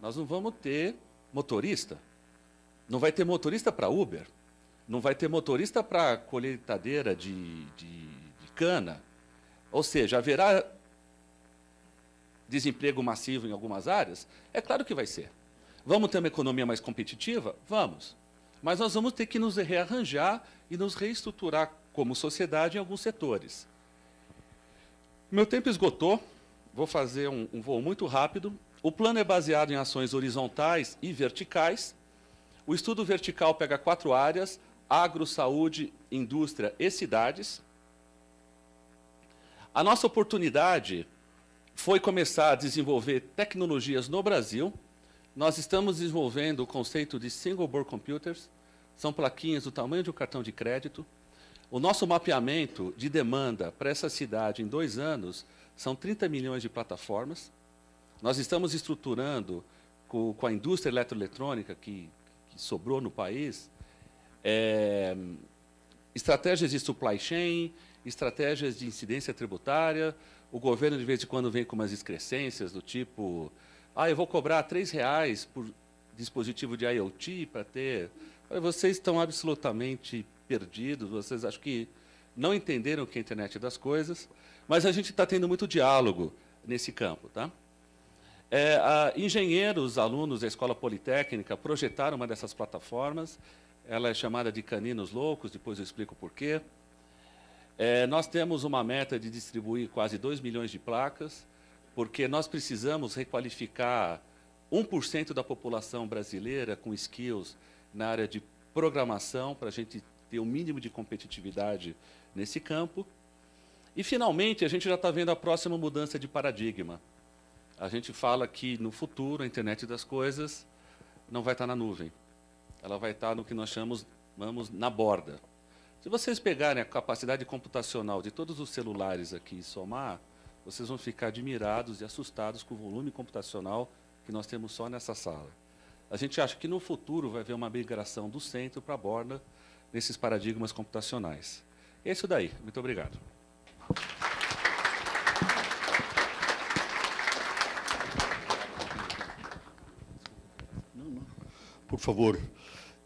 Nós não vamos ter motorista. Não vai ter motorista para Uber. Não vai ter motorista para colheitadeira de, de, de cana. Ou seja, haverá desemprego massivo em algumas áreas? É claro que vai ser. Vamos ter uma economia mais competitiva? Vamos. Mas nós vamos ter que nos rearranjar e nos reestruturar como sociedade em alguns setores. Meu tempo esgotou, vou fazer um, um voo muito rápido. O plano é baseado em ações horizontais e verticais. O estudo vertical pega quatro áreas: agro, saúde, indústria e cidades. A nossa oportunidade foi começar a desenvolver tecnologias no Brasil. Nós estamos desenvolvendo o conceito de single board computers, são plaquinhas do tamanho de um cartão de crédito. O nosso mapeamento de demanda para essa cidade em dois anos são 30 milhões de plataformas. Nós estamos estruturando com, com a indústria eletroeletrônica que, que sobrou no país é, estratégias de supply chain, estratégias de incidência tributária. O governo, de vez em quando, vem com umas excrescências do tipo ah, eu vou cobrar R$ reais por dispositivo de IoT para ter... Vocês estão absolutamente perdidos, vocês acho que não entenderam o que é a internet das coisas, mas a gente está tendo muito diálogo nesse campo. Tá? É, a, engenheiros, alunos da Escola Politécnica projetaram uma dessas plataformas, ela é chamada de Caninos Loucos, depois eu explico por quê. É, nós temos uma meta de distribuir quase 2 milhões de placas, porque nós precisamos requalificar 1% da população brasileira com skills na área de programação, para a gente ter o um mínimo de competitividade nesse campo. E, finalmente, a gente já está vendo a próxima mudança de paradigma. A gente fala que, no futuro, a internet das coisas não vai estar na nuvem. Ela vai estar no que nós chamamos vamos, na borda. Se vocês pegarem a capacidade computacional de todos os celulares aqui e somar, vocês vão ficar admirados e assustados com o volume computacional que nós temos só nessa sala. A gente acha que no futuro vai haver uma migração do centro para a borda nesses paradigmas computacionais. É isso daí. Muito obrigado. Por favor,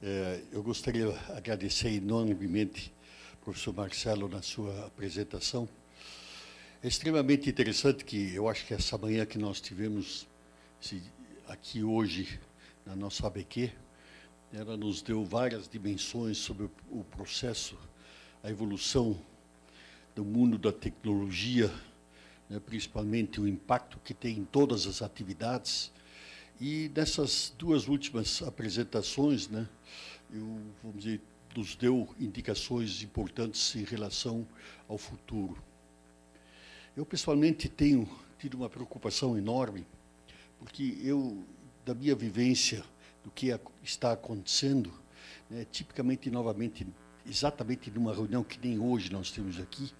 eh, eu gostaria de agradecer enormemente ao professor Marcelo na sua apresentação. É extremamente interessante que eu acho que essa manhã que nós tivemos aqui hoje na nossa ABQ, ela nos deu várias dimensões sobre o processo, a evolução do mundo da tecnologia, né, principalmente o impacto que tem em todas as atividades. E nessas duas últimas apresentações, né, eu, vamos dizer, nos deu indicações importantes em relação ao futuro. Eu, pessoalmente, tenho tido uma preocupação enorme, porque eu, da minha vivência do que está acontecendo, né, tipicamente, novamente, exatamente numa reunião que nem hoje nós temos aqui,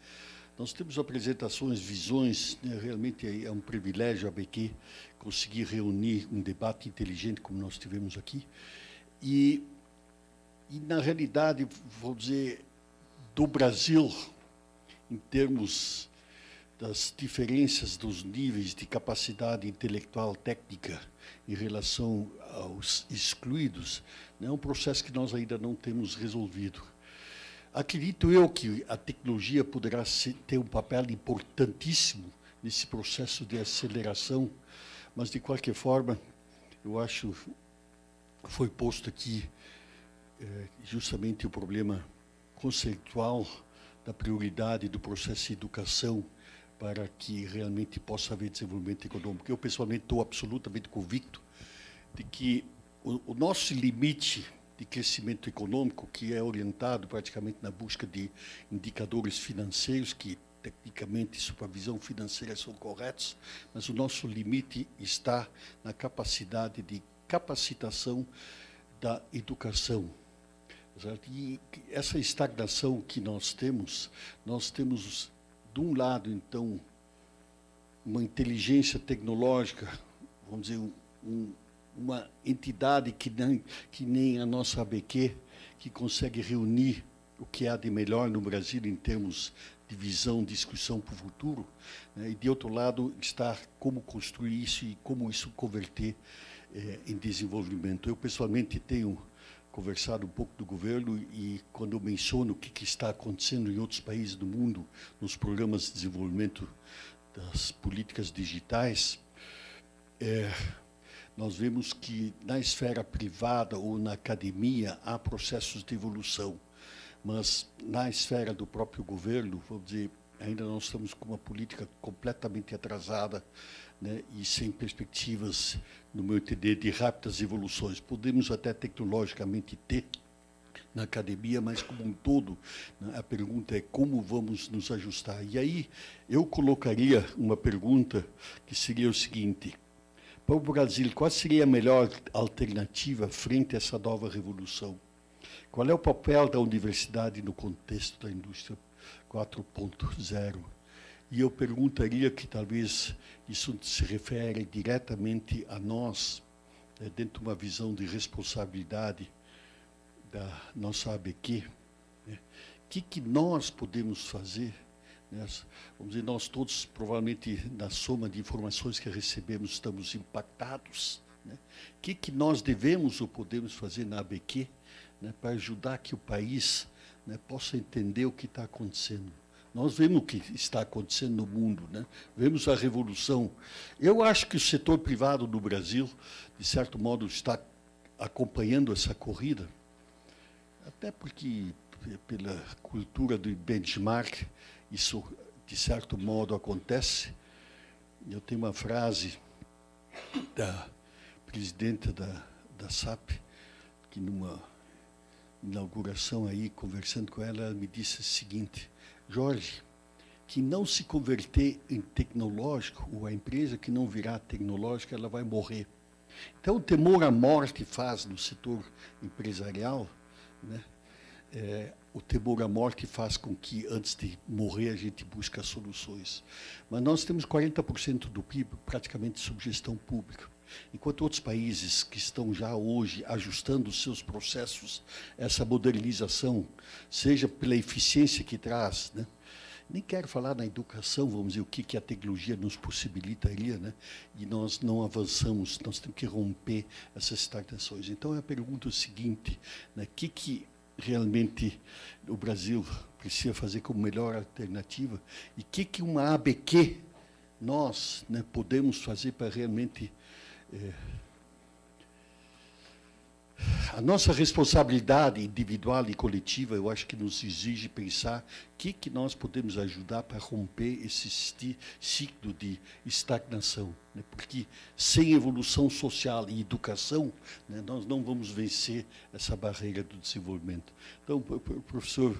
nós temos apresentações, visões, né, realmente é um privilégio a BQ conseguir reunir um debate inteligente como nós tivemos aqui. E, e na realidade, vou dizer, do Brasil, em termos das diferenças dos níveis de capacidade intelectual técnica em relação aos excluídos, é um processo que nós ainda não temos resolvido. Acredito eu que a tecnologia poderá ter um papel importantíssimo nesse processo de aceleração, mas, de qualquer forma, eu acho foi posto aqui é, justamente o problema conceitual da prioridade do processo de educação para que realmente possa haver desenvolvimento econômico. Eu, pessoalmente, estou absolutamente convicto de que o, o nosso limite de crescimento econômico, que é orientado praticamente na busca de indicadores financeiros, que tecnicamente supervisão financeira são corretos, mas o nosso limite está na capacidade de capacitação da educação. E essa estagnação que nós temos, nós temos, de um lado, então, uma inteligência tecnológica, vamos dizer, um, uma entidade que nem, que nem a nossa ABQ, que consegue reunir o que há de melhor no Brasil em termos de visão, discussão para o futuro, né? e de outro lado está como construir isso e como isso converter eh, em desenvolvimento. Eu pessoalmente tenho conversado um pouco do governo e quando eu menciono o que, que está acontecendo em outros países do mundo nos programas de desenvolvimento das políticas digitais, é, nós vemos que na esfera privada ou na academia há processos de evolução, mas na esfera do próprio governo, vamos dizer, ainda nós estamos com uma política completamente atrasada né, e sem perspectivas, no meu entender, de rápidas evoluções. Podemos até tecnologicamente ter na academia, mas como um todo, né, a pergunta é como vamos nos ajustar. E aí eu colocaria uma pergunta que seria o seguinte: para o Brasil, qual seria a melhor alternativa frente a essa nova revolução? Qual é o papel da universidade no contexto da indústria 4.0? E eu perguntaria que talvez isso se refere diretamente a nós, né, dentro de uma visão de responsabilidade da nossa ABQ. O né? que, que nós podemos fazer né? Vamos dizer, nós todos, provavelmente, na soma de informações que recebemos, estamos impactados. Né? O que, que nós devemos ou podemos fazer na ABQ né, para ajudar que o país né, possa entender o que está acontecendo? Nós vemos o que está acontecendo no mundo, né? vemos a revolução. Eu acho que o setor privado do Brasil, de certo modo, está acompanhando essa corrida, até porque, pela cultura do benchmark, isso, de certo modo, acontece. Eu tenho uma frase da presidenta da, da SAP, que numa inauguração aí, conversando com ela, ela me disse o seguinte, Jorge, que não se converter em tecnológico, ou a empresa que não virar tecnológica, ela vai morrer. Então, o temor à morte faz no setor empresarial, né, é, o temor à morte faz com que, antes de morrer, a gente busque soluções. Mas nós temos 40% do PIB praticamente sob gestão pública. Enquanto outros países que estão já hoje ajustando seus processos, essa modernização, seja pela eficiência que traz, né? nem quero falar na educação, vamos dizer, o que, que a tecnologia nos possibilitaria, né? e nós não avançamos, nós temos que romper essas estagnações. Então, eu pergunto o seguinte, né? que, que realmente o Brasil precisa fazer como melhor alternativa e o que, que uma ABQ nós né, podemos fazer para realmente é, a nossa responsabilidade individual e coletiva, eu acho que nos exige pensar o que, que nós podemos ajudar para romper esse ciclo de estagnação. Né? Porque sem evolução social e educação, né, nós não vamos vencer essa barreira do desenvolvimento. Então, professor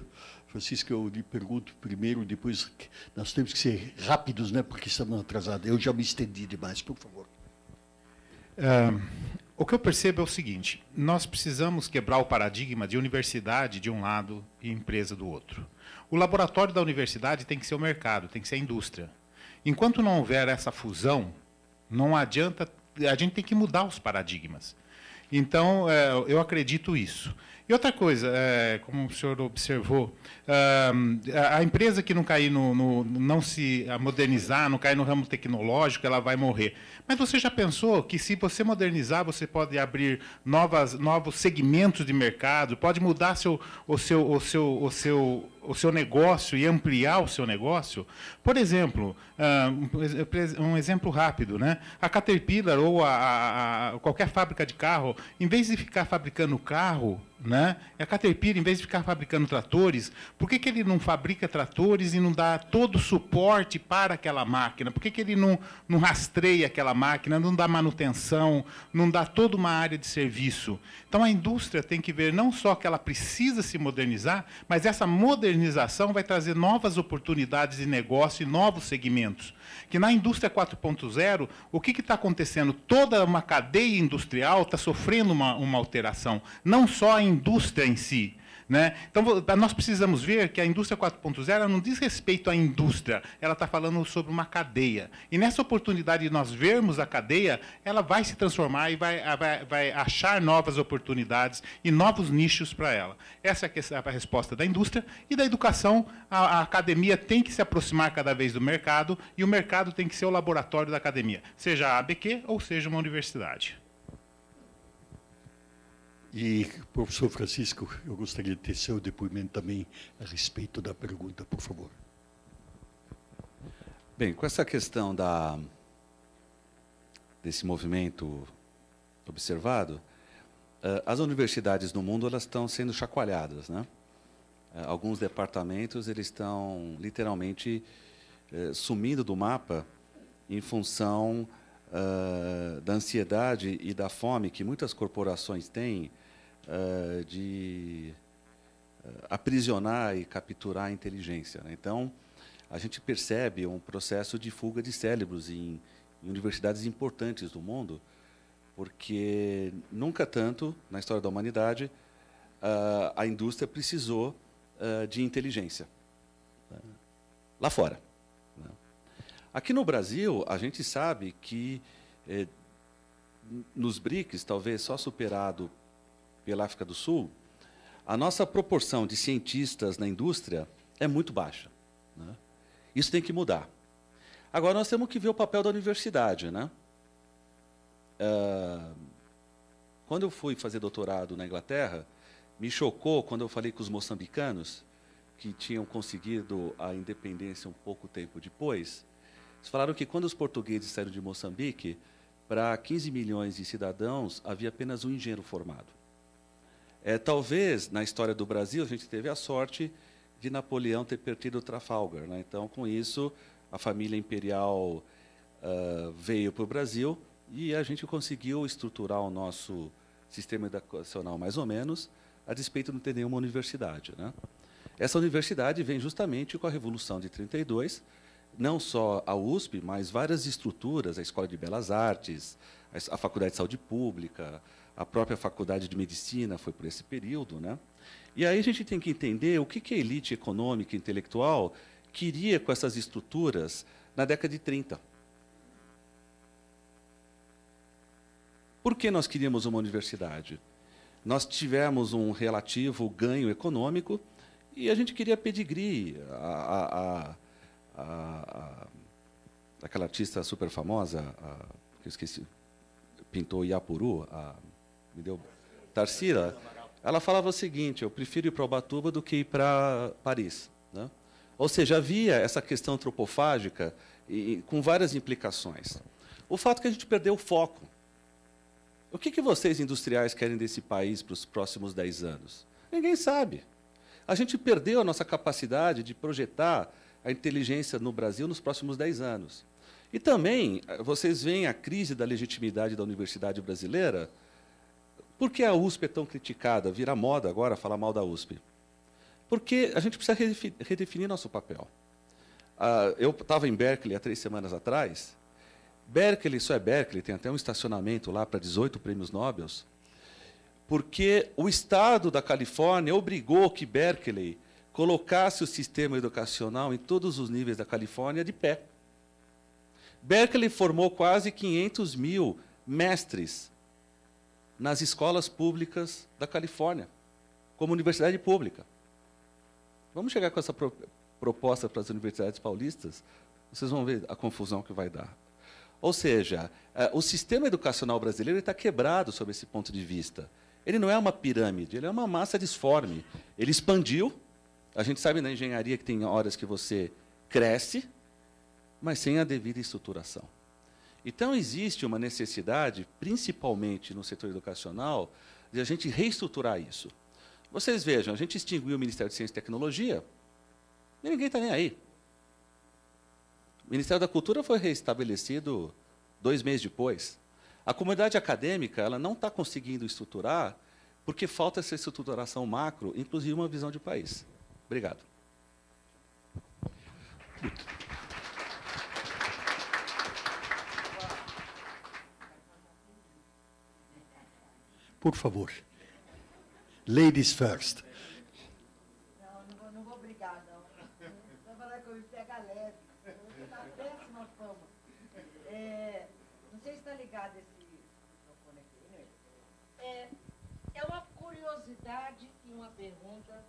Francisco, eu lhe pergunto primeiro, depois nós temos que ser rápidos, né, porque estamos atrasados. Eu já me estendi demais, por favor. O que eu percebo é o seguinte: nós precisamos quebrar o paradigma de universidade de um lado e empresa do outro. O laboratório da universidade tem que ser o mercado, tem que ser a indústria. Enquanto não houver essa fusão, não adianta. A gente tem que mudar os paradigmas. Então, é, eu acredito isso. E outra coisa, é, como o senhor observou, a empresa que não cair no, no, não se modernizar, não cair no ramo tecnológico, ela vai morrer. Mas você já pensou que se você modernizar, você pode abrir novas, novos segmentos de mercado, pode mudar seu, o seu, o seu, o seu o seu negócio e ampliar o seu negócio. Por exemplo, um exemplo rápido, né? A Caterpillar ou a, a, qualquer fábrica de carro, em vez de ficar fabricando carro né? A Caterpillar, em vez de ficar fabricando tratores, por que, que ele não fabrica tratores e não dá todo o suporte para aquela máquina? Por que, que ele não, não rastreia aquela máquina, não dá manutenção, não dá toda uma área de serviço? Então a indústria tem que ver não só que ela precisa se modernizar, mas essa modernização vai trazer novas oportunidades de negócio e novos segmentos que na indústria 4.0, o que está acontecendo? Toda uma cadeia industrial está sofrendo uma, uma alteração, não só a indústria em si. Né? Então, nós precisamos ver que a indústria 4.0 não diz respeito à indústria, ela está falando sobre uma cadeia. E nessa oportunidade de nós vermos a cadeia, ela vai se transformar e vai, vai, vai achar novas oportunidades e novos nichos para ela. Essa é a resposta da indústria. E da educação, a, a academia tem que se aproximar cada vez do mercado e o mercado tem que ser o laboratório da academia, seja a ABQ ou seja uma universidade. E, professor Francisco, eu gostaria de ter seu depoimento também a respeito da pergunta, por favor. Bem, com essa questão da, desse movimento observado, uh, as universidades no mundo elas estão sendo chacoalhadas, né? Uh, alguns departamentos eles estão literalmente uh, sumindo do mapa em função da ansiedade e da fome que muitas corporações têm uh, de uh, aprisionar e capturar a inteligência. Né? Então, a gente percebe um processo de fuga de cérebros em, universidades importantes do mundo, porque nunca tanto na história da humanidade uh, a indústria precisou de inteligência né? lá fora. Né? Aqui no Brasil, a gente sabe que eh, nos BRICS, talvez só superado pela África do Sul, a nossa proporção de cientistas na indústria é muito baixa. Né? Isso tem que mudar. Agora, nós temos que ver o papel da universidade. Né? Uh, quando eu fui fazer doutorado na Inglaterra, me chocou quando eu falei com os moçambicanos, que tinham conseguido a independência um pouco tempo depois, eles falaram que quando os portugueses saíram de Moçambique, para 15 milhões de cidadãos, havia apenas um engenheiro formado. É, talvez, na história do Brasil, a gente teve a sorte de Napoleão ter perdido Trafalgar. Né? Então, com isso, a família imperial uh, veio para o Brasil e a gente conseguiu estruturar o nosso sistema educacional mais ou menos, a despeito de não ter nenhuma universidade. Né? Essa universidade vem justamente com a Revolução de 32, não só a USP, mas várias estruturas, a Escola de Belas Artes, a Faculdade de Saúde Pública, a própria faculdade de medicina foi por esse período. Né? E aí a gente tem que entender o que, que a elite econômica e intelectual queria com essas estruturas na década de 30. Por que nós queríamos uma universidade? Nós tivemos um relativo ganho econômico e a gente queria pedigree. A, a, a, aquela artista super famosa, que eu esqueci, pintou Iapuru, a me deu Tarsila, ela falava o seguinte: eu prefiro ir para Ubatuba do que ir para Paris. Né? Ou seja, havia essa questão antropofágica e, com várias implicações. O fato é que a gente perdeu o foco. O que, que vocês industriais querem desse país para os próximos 10 anos? Ninguém sabe. A gente perdeu a nossa capacidade de projetar a inteligência no Brasil nos próximos 10 anos. E também, vocês veem a crise da legitimidade da universidade brasileira por que a USP é tão criticada? Vira moda agora falar mal da USP. Porque a gente precisa redefinir nosso papel. Uh, eu estava em Berkeley há três semanas atrás. Berkeley só é Berkeley, tem até um estacionamento lá para 18 prêmios Nobel, porque o Estado da Califórnia obrigou que Berkeley colocasse o sistema educacional em todos os níveis da Califórnia de pé. Berkeley formou quase 500 mil mestres nas escolas públicas da Califórnia, como universidade pública. Vamos chegar com essa pro proposta para as universidades paulistas, vocês vão ver a confusão que vai dar. Ou seja, eh, o sistema educacional brasileiro está quebrado sob esse ponto de vista. Ele não é uma pirâmide, ele é uma massa disforme. Ele expandiu, A gente sabe na engenharia que tem horas que você cresce, mas sem a devida estruturação. Então, existe uma necessidade, principalmente no setor educacional, de a gente reestruturar isso. Vocês vejam, a gente extinguiu o Ministério de Ciência e Tecnologia e ninguém está nem aí. O Ministério da Cultura foi restabelecido dois meses depois. A comunidade acadêmica ela não está conseguindo estruturar porque falta essa estruturação macro, inclusive uma visão de país. Obrigado. Por favor. Ladies first. Não, não vou, não vou brigar, não. Vai falar que eu me pega leve. Você está péssima fama. É, não sei se está ligado esse microfone aqui. né? É, é uma curiosidade e uma pergunta.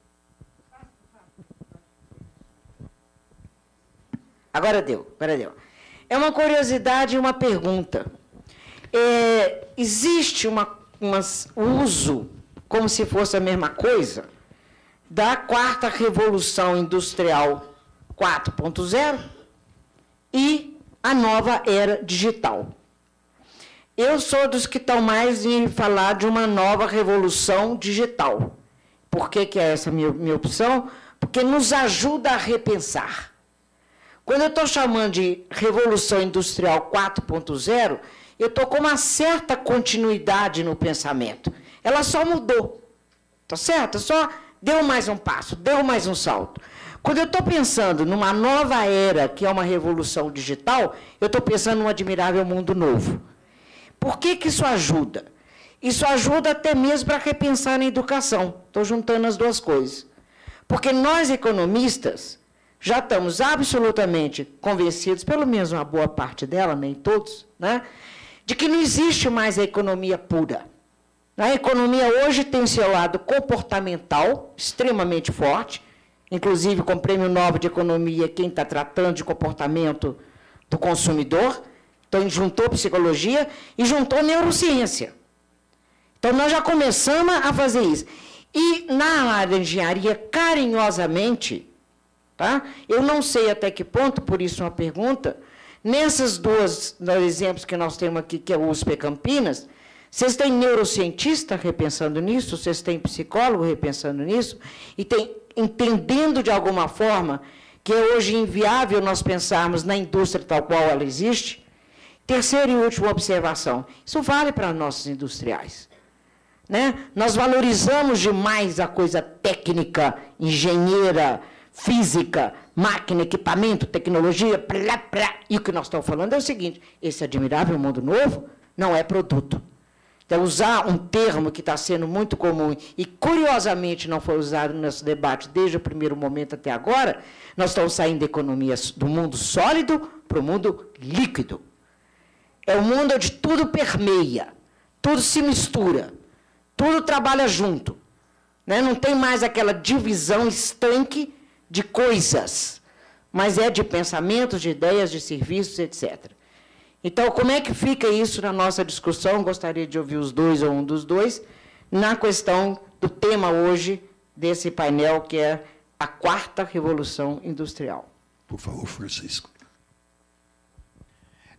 Agora deu, agora deu. É uma curiosidade e uma pergunta. É, existe uma, umas- uso, como se fosse a mesma coisa, da quarta revolução industrial 4.0 e a nova era digital. Eu sou dos que estão mais em falar de uma nova revolução digital. Por que, que é essa minha, minha opção? Porque nos ajuda a repensar. Quando eu estou chamando de Revolução Industrial 4.0, eu estou com uma certa continuidade no pensamento. Ela só mudou. Tá certo? Só deu mais um passo, deu mais um salto. Quando eu estou pensando numa nova era, que é uma revolução digital, eu estou pensando num admirável mundo novo. Por que, que isso ajuda? Isso ajuda até mesmo para repensar na educação. Estou juntando as duas coisas. Porque nós, economistas, já estamos absolutamente convencidos, pelo menos uma boa parte dela, nem todos, né, de que não existe mais a economia pura. A economia hoje tem seu lado comportamental extremamente forte, inclusive com o Prêmio Nobel de Economia, quem está tratando de comportamento do consumidor. Então, juntou psicologia e juntou neurociência. Então, nós já começamos a fazer isso. E na área de engenharia, carinhosamente, tá? eu não sei até que ponto, por isso uma pergunta, nessas duas dois exemplos que nós temos aqui, que é o USP Campinas, vocês têm neurocientista repensando nisso, vocês têm psicólogo repensando nisso, e tem, entendendo de alguma forma que é hoje inviável nós pensarmos na indústria tal qual ela existe. Terceira e última observação: isso vale para nossos industriais. Né? Nós valorizamos demais a coisa técnica, engenheira, física, máquina, equipamento, tecnologia, plá, plá. e o que nós estamos falando é o seguinte: esse admirável mundo novo não é produto. Então, usar um termo que está sendo muito comum e, curiosamente, não foi usado no nosso debate desde o primeiro momento até agora, nós estamos saindo da economia do mundo sólido para o mundo líquido. É o mundo onde tudo permeia, tudo se mistura, tudo trabalha junto. Né? Não tem mais aquela divisão estanque de coisas, mas é de pensamentos, de ideias, de serviços, etc. Então, como é que fica isso na nossa discussão? Gostaria de ouvir os dois ou um dos dois, na questão do tema hoje desse painel, que é a quarta revolução industrial. Por favor, Francisco.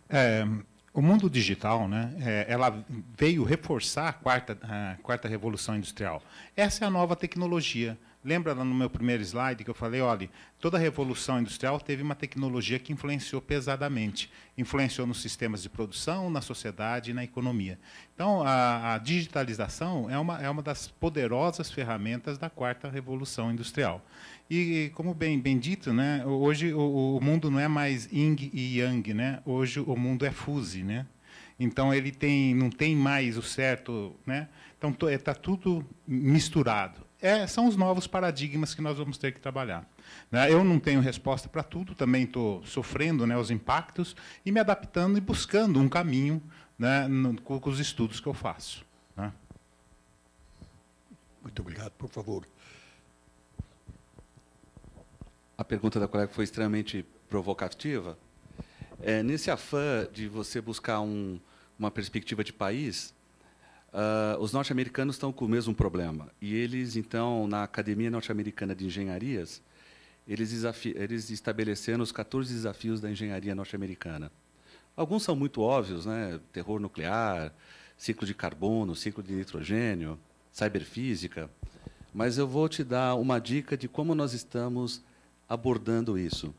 É, o mundo digital, né, é, ela veio reforçar a quarta, a quarta revolução industrial. Essa é a nova tecnologia. Lembra no meu primeiro slide que eu falei, olha, toda revolução industrial teve uma tecnologia que influenciou pesadamente. Influenciou nos sistemas de produção, na sociedade e na economia. Então, a, a digitalização é uma, é uma das poderosas ferramentas da quarta revolução industrial. E, como bem, bem dito, né, hoje o, o mundo não é mais yin e yang, né? hoje o mundo é fuse. Né? Então, ele tem, não tem mais o certo. Né? Então, está tudo misturado. É, são os novos paradigmas que nós vamos ter que trabalhar. Né? Eu não tenho resposta para tudo, também estou sofrendo né, os impactos e me adaptando e buscando um caminho né, no, com, com os estudos que eu faço. Né? Muito obrigado, por favor. A pergunta da colega foi extremamente provocativa. É, nesse afã de você buscar um, uma perspectiva de país, Uh, os norte-americanos estão com o mesmo problema. E eles, então, na Academia Norte-Americana de Engenharias, eles, eles estabeleceram os 14 desafios da engenharia norte-americana. Alguns são muito óbvios, né? terror nuclear, ciclo de carbono, ciclo de nitrogênio, cyberfísica. Mas eu vou te dar uma dica de como nós estamos abordando isso.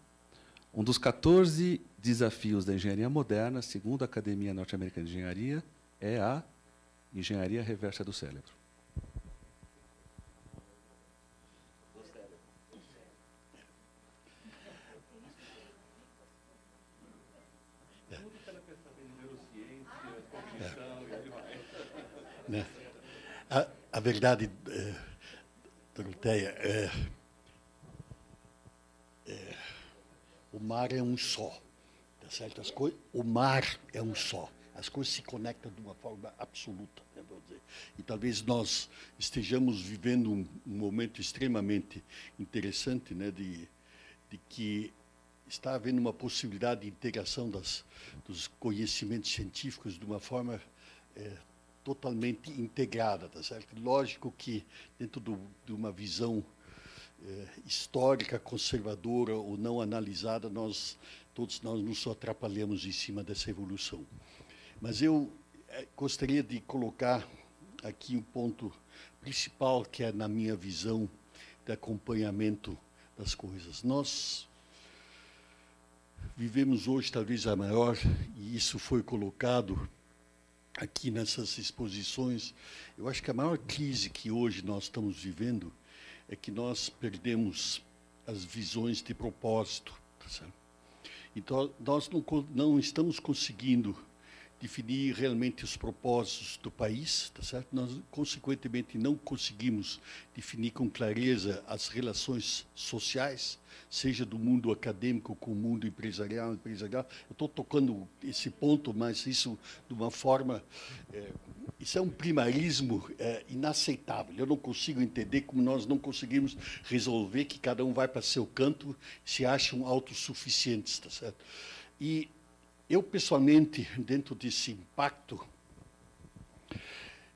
Um dos 14 desafios da engenharia moderna, segundo a Academia Norte-Americana de Engenharia, é a engenharia reversa do cérebro. Né? A, a verdade, é, Doroteia, é, é, o mar é um só. Tá certo? As o mar é um só. As coisas se conectam de uma forma absoluta. Né, e talvez nós estejamos vivendo um, um momento extremamente interessante né, de, de que está havendo uma possibilidade de integração das, dos conhecimentos científicos de uma forma é, totalmente integrada, tá certo? Lógico que dentro do, de uma visão eh, histórica, conservadora ou não analisada, nós todos nós nos atrapalhamos em cima dessa evolução. Mas eu eh, gostaria de colocar aqui um ponto principal que é na minha visão de acompanhamento das coisas. Nós vivemos hoje talvez a maior e isso foi colocado aqui nessas exposições, eu acho que a maior crise que hoje nós estamos vivendo é que nós perdemos as visões de propósito. Tá então, nós não, não estamos conseguindo definir realmente os propósitos do país, tá certo? Nós, consequentemente, não conseguimos definir com clareza as relações sociais, seja do mundo acadêmico com o mundo empresarial. empresarial. Eu estou tocando esse ponto, mas isso de uma forma... É, isso é um primarismo é, inaceitável. Eu não consigo entender como nós não conseguimos resolver que cada um vai para seu canto se acham autossuficientes, tá certo? E eu, pessoalmente, dentro desse impacto,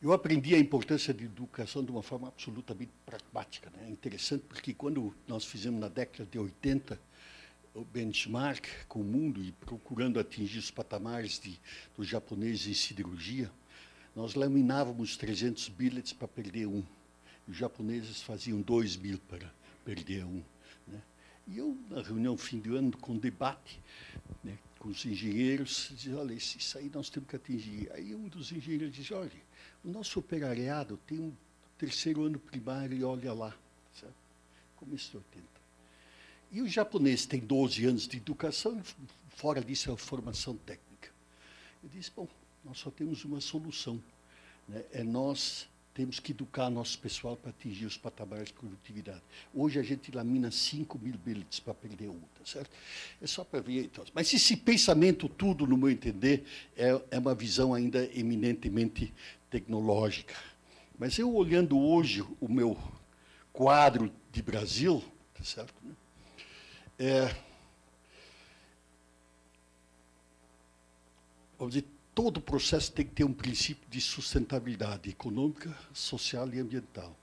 eu aprendi a importância de educação de uma forma absolutamente pragmática. Né? É interessante porque quando nós fizemos na década de 80 o benchmark com o mundo e procurando atingir os patamares de, dos japoneses em cirurgia, nós laminávamos 300 billets para perder um. Os japoneses faziam 2 mil para perder um. E eu, na reunião fim de ano, com debate, né, com os engenheiros, diz, olha, isso aí nós temos que atingir. Aí um dos engenheiros diz, olha, o nosso operariado tem um terceiro ano primário e olha lá, sabe? começo de 80. E o japonês tem 12 anos de educação, fora disso é a formação técnica. Eu disse, bom, nós só temos uma solução, né? é nós temos que educar nosso pessoal para atingir os patamares de produtividade. Hoje a gente lamina 5 mil billets para perder um, certo? É só para ver. Então. Mas esse pensamento tudo, no meu entender, é, é uma visão ainda eminentemente tecnológica. Mas eu olhando hoje o meu quadro de Brasil, tá certo? É, vamos dizer, todo processo tem que ter um princípio de sustentabilidade econômica, social e ambiental.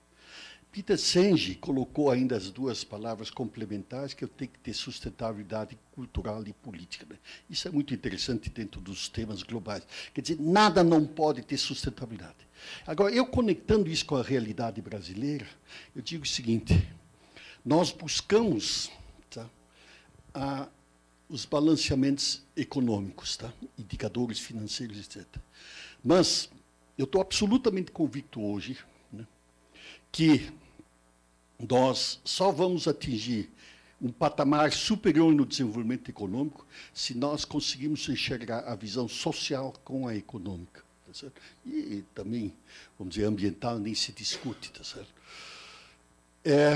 Peter Senge colocou ainda as duas palavras complementares, que eu tenho que ter sustentabilidade cultural e política. Né? Isso é muito interessante dentro dos temas globais. Quer dizer, nada não pode ter sustentabilidade. Agora, eu conectando isso com a realidade brasileira, eu digo o seguinte, nós buscamos tá, a os balanceamentos econômicos, tá? indicadores financeiros, etc. Mas eu estou absolutamente convicto hoje né, que nós só vamos atingir um patamar superior no desenvolvimento econômico se nós conseguirmos enxergar a visão social com a econômica. Tá e também, vamos dizer, ambiental nem se discute. Tá certo? É,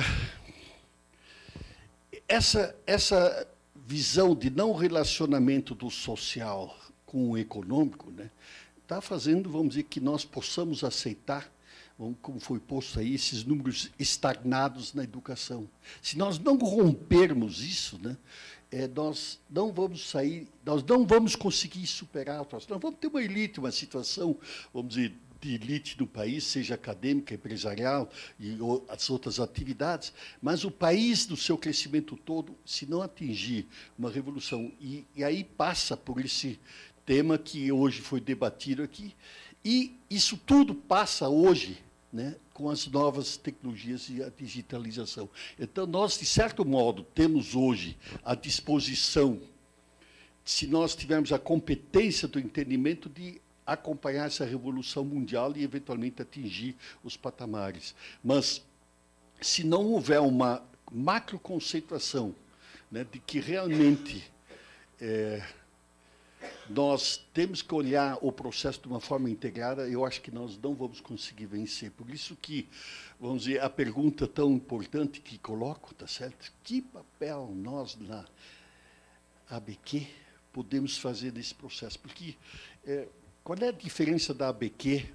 essa, essa visão de não relacionamento do social com o econômico, né, está fazendo, vamos dizer, que nós possamos aceitar, como foi posto aí, esses números estagnados na educação. Se nós não rompermos isso, né, é, nós não vamos sair, nós não vamos conseguir superar, nós vamos ter uma elite, uma situação, vamos dizer, de elite do país, seja acadêmica, empresarial e as outras atividades, mas o país, do seu crescimento todo, se não atingir uma revolução, e, e aí passa por esse tema que hoje foi debatido aqui, e isso tudo passa hoje né, com as novas tecnologias e a digitalização. Então, nós, de certo modo, temos hoje à disposição, se nós tivermos a competência do entendimento de acompanhar essa revolução mundial e, eventualmente, atingir os patamares. Mas, se não houver uma macroconceituação né, de que realmente é, nós temos que olhar o processo de uma forma integrada, eu acho que nós não vamos conseguir vencer. Por isso que, vamos dizer, a pergunta tão importante que coloco, tá certo? Que papel nós na ABQ podemos fazer nesse processo? Porque é, qual é a diferença da ABQ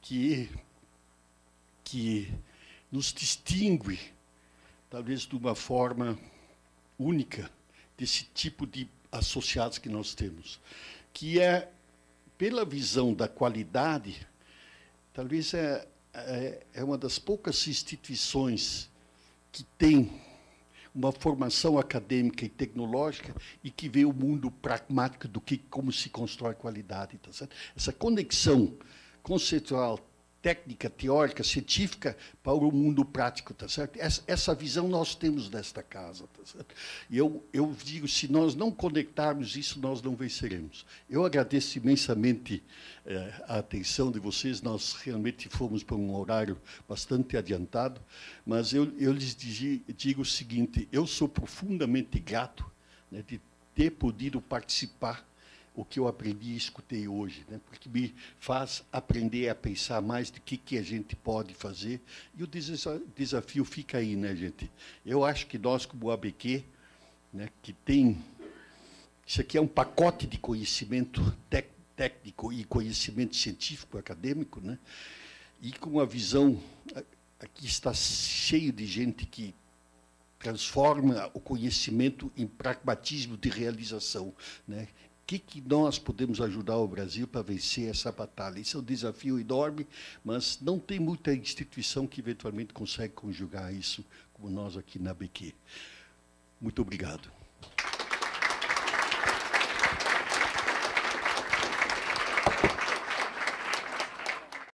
que, que nos distingue, talvez de uma forma única, desse tipo de associados que nós temos? Que é, pela visão da qualidade, talvez é, é, é uma das poucas instituições que tem uma formação acadêmica e tecnológica e que vê o mundo pragmático do que como se constrói qualidade, tá certo? Essa conexão conceitual técnica, teórica, científica para o mundo prático, tá certo? Essa, essa visão nós temos nesta casa, tá certo? E eu, eu digo, se nós não conectarmos isso, nós não venceremos. Eu agradeço imensamente eh, a atenção de vocês, nós realmente fomos para um horário bastante adiantado, mas eu, eu lhes digo, digo o seguinte, eu sou profundamente grato né, de ter podido participar o que eu aprendi e escutei hoje, né? porque me faz aprender a pensar mais de que que a gente pode fazer e o desafio fica aí, né, gente? Eu acho que nós como ABQ, né, que tem isso aqui é um pacote de conhecimento técnico e conhecimento científico acadêmico, né? E com uma visão aqui está cheio de gente que transforma o conhecimento em pragmatismo de realização, né? Que, que nós podemos ajudar o Brasil para vencer essa batalha? Isso é um desafio enorme, mas não tem muita instituição que eventualmente consegue conjugar isso, como nós aqui na BQ. Muito obrigado.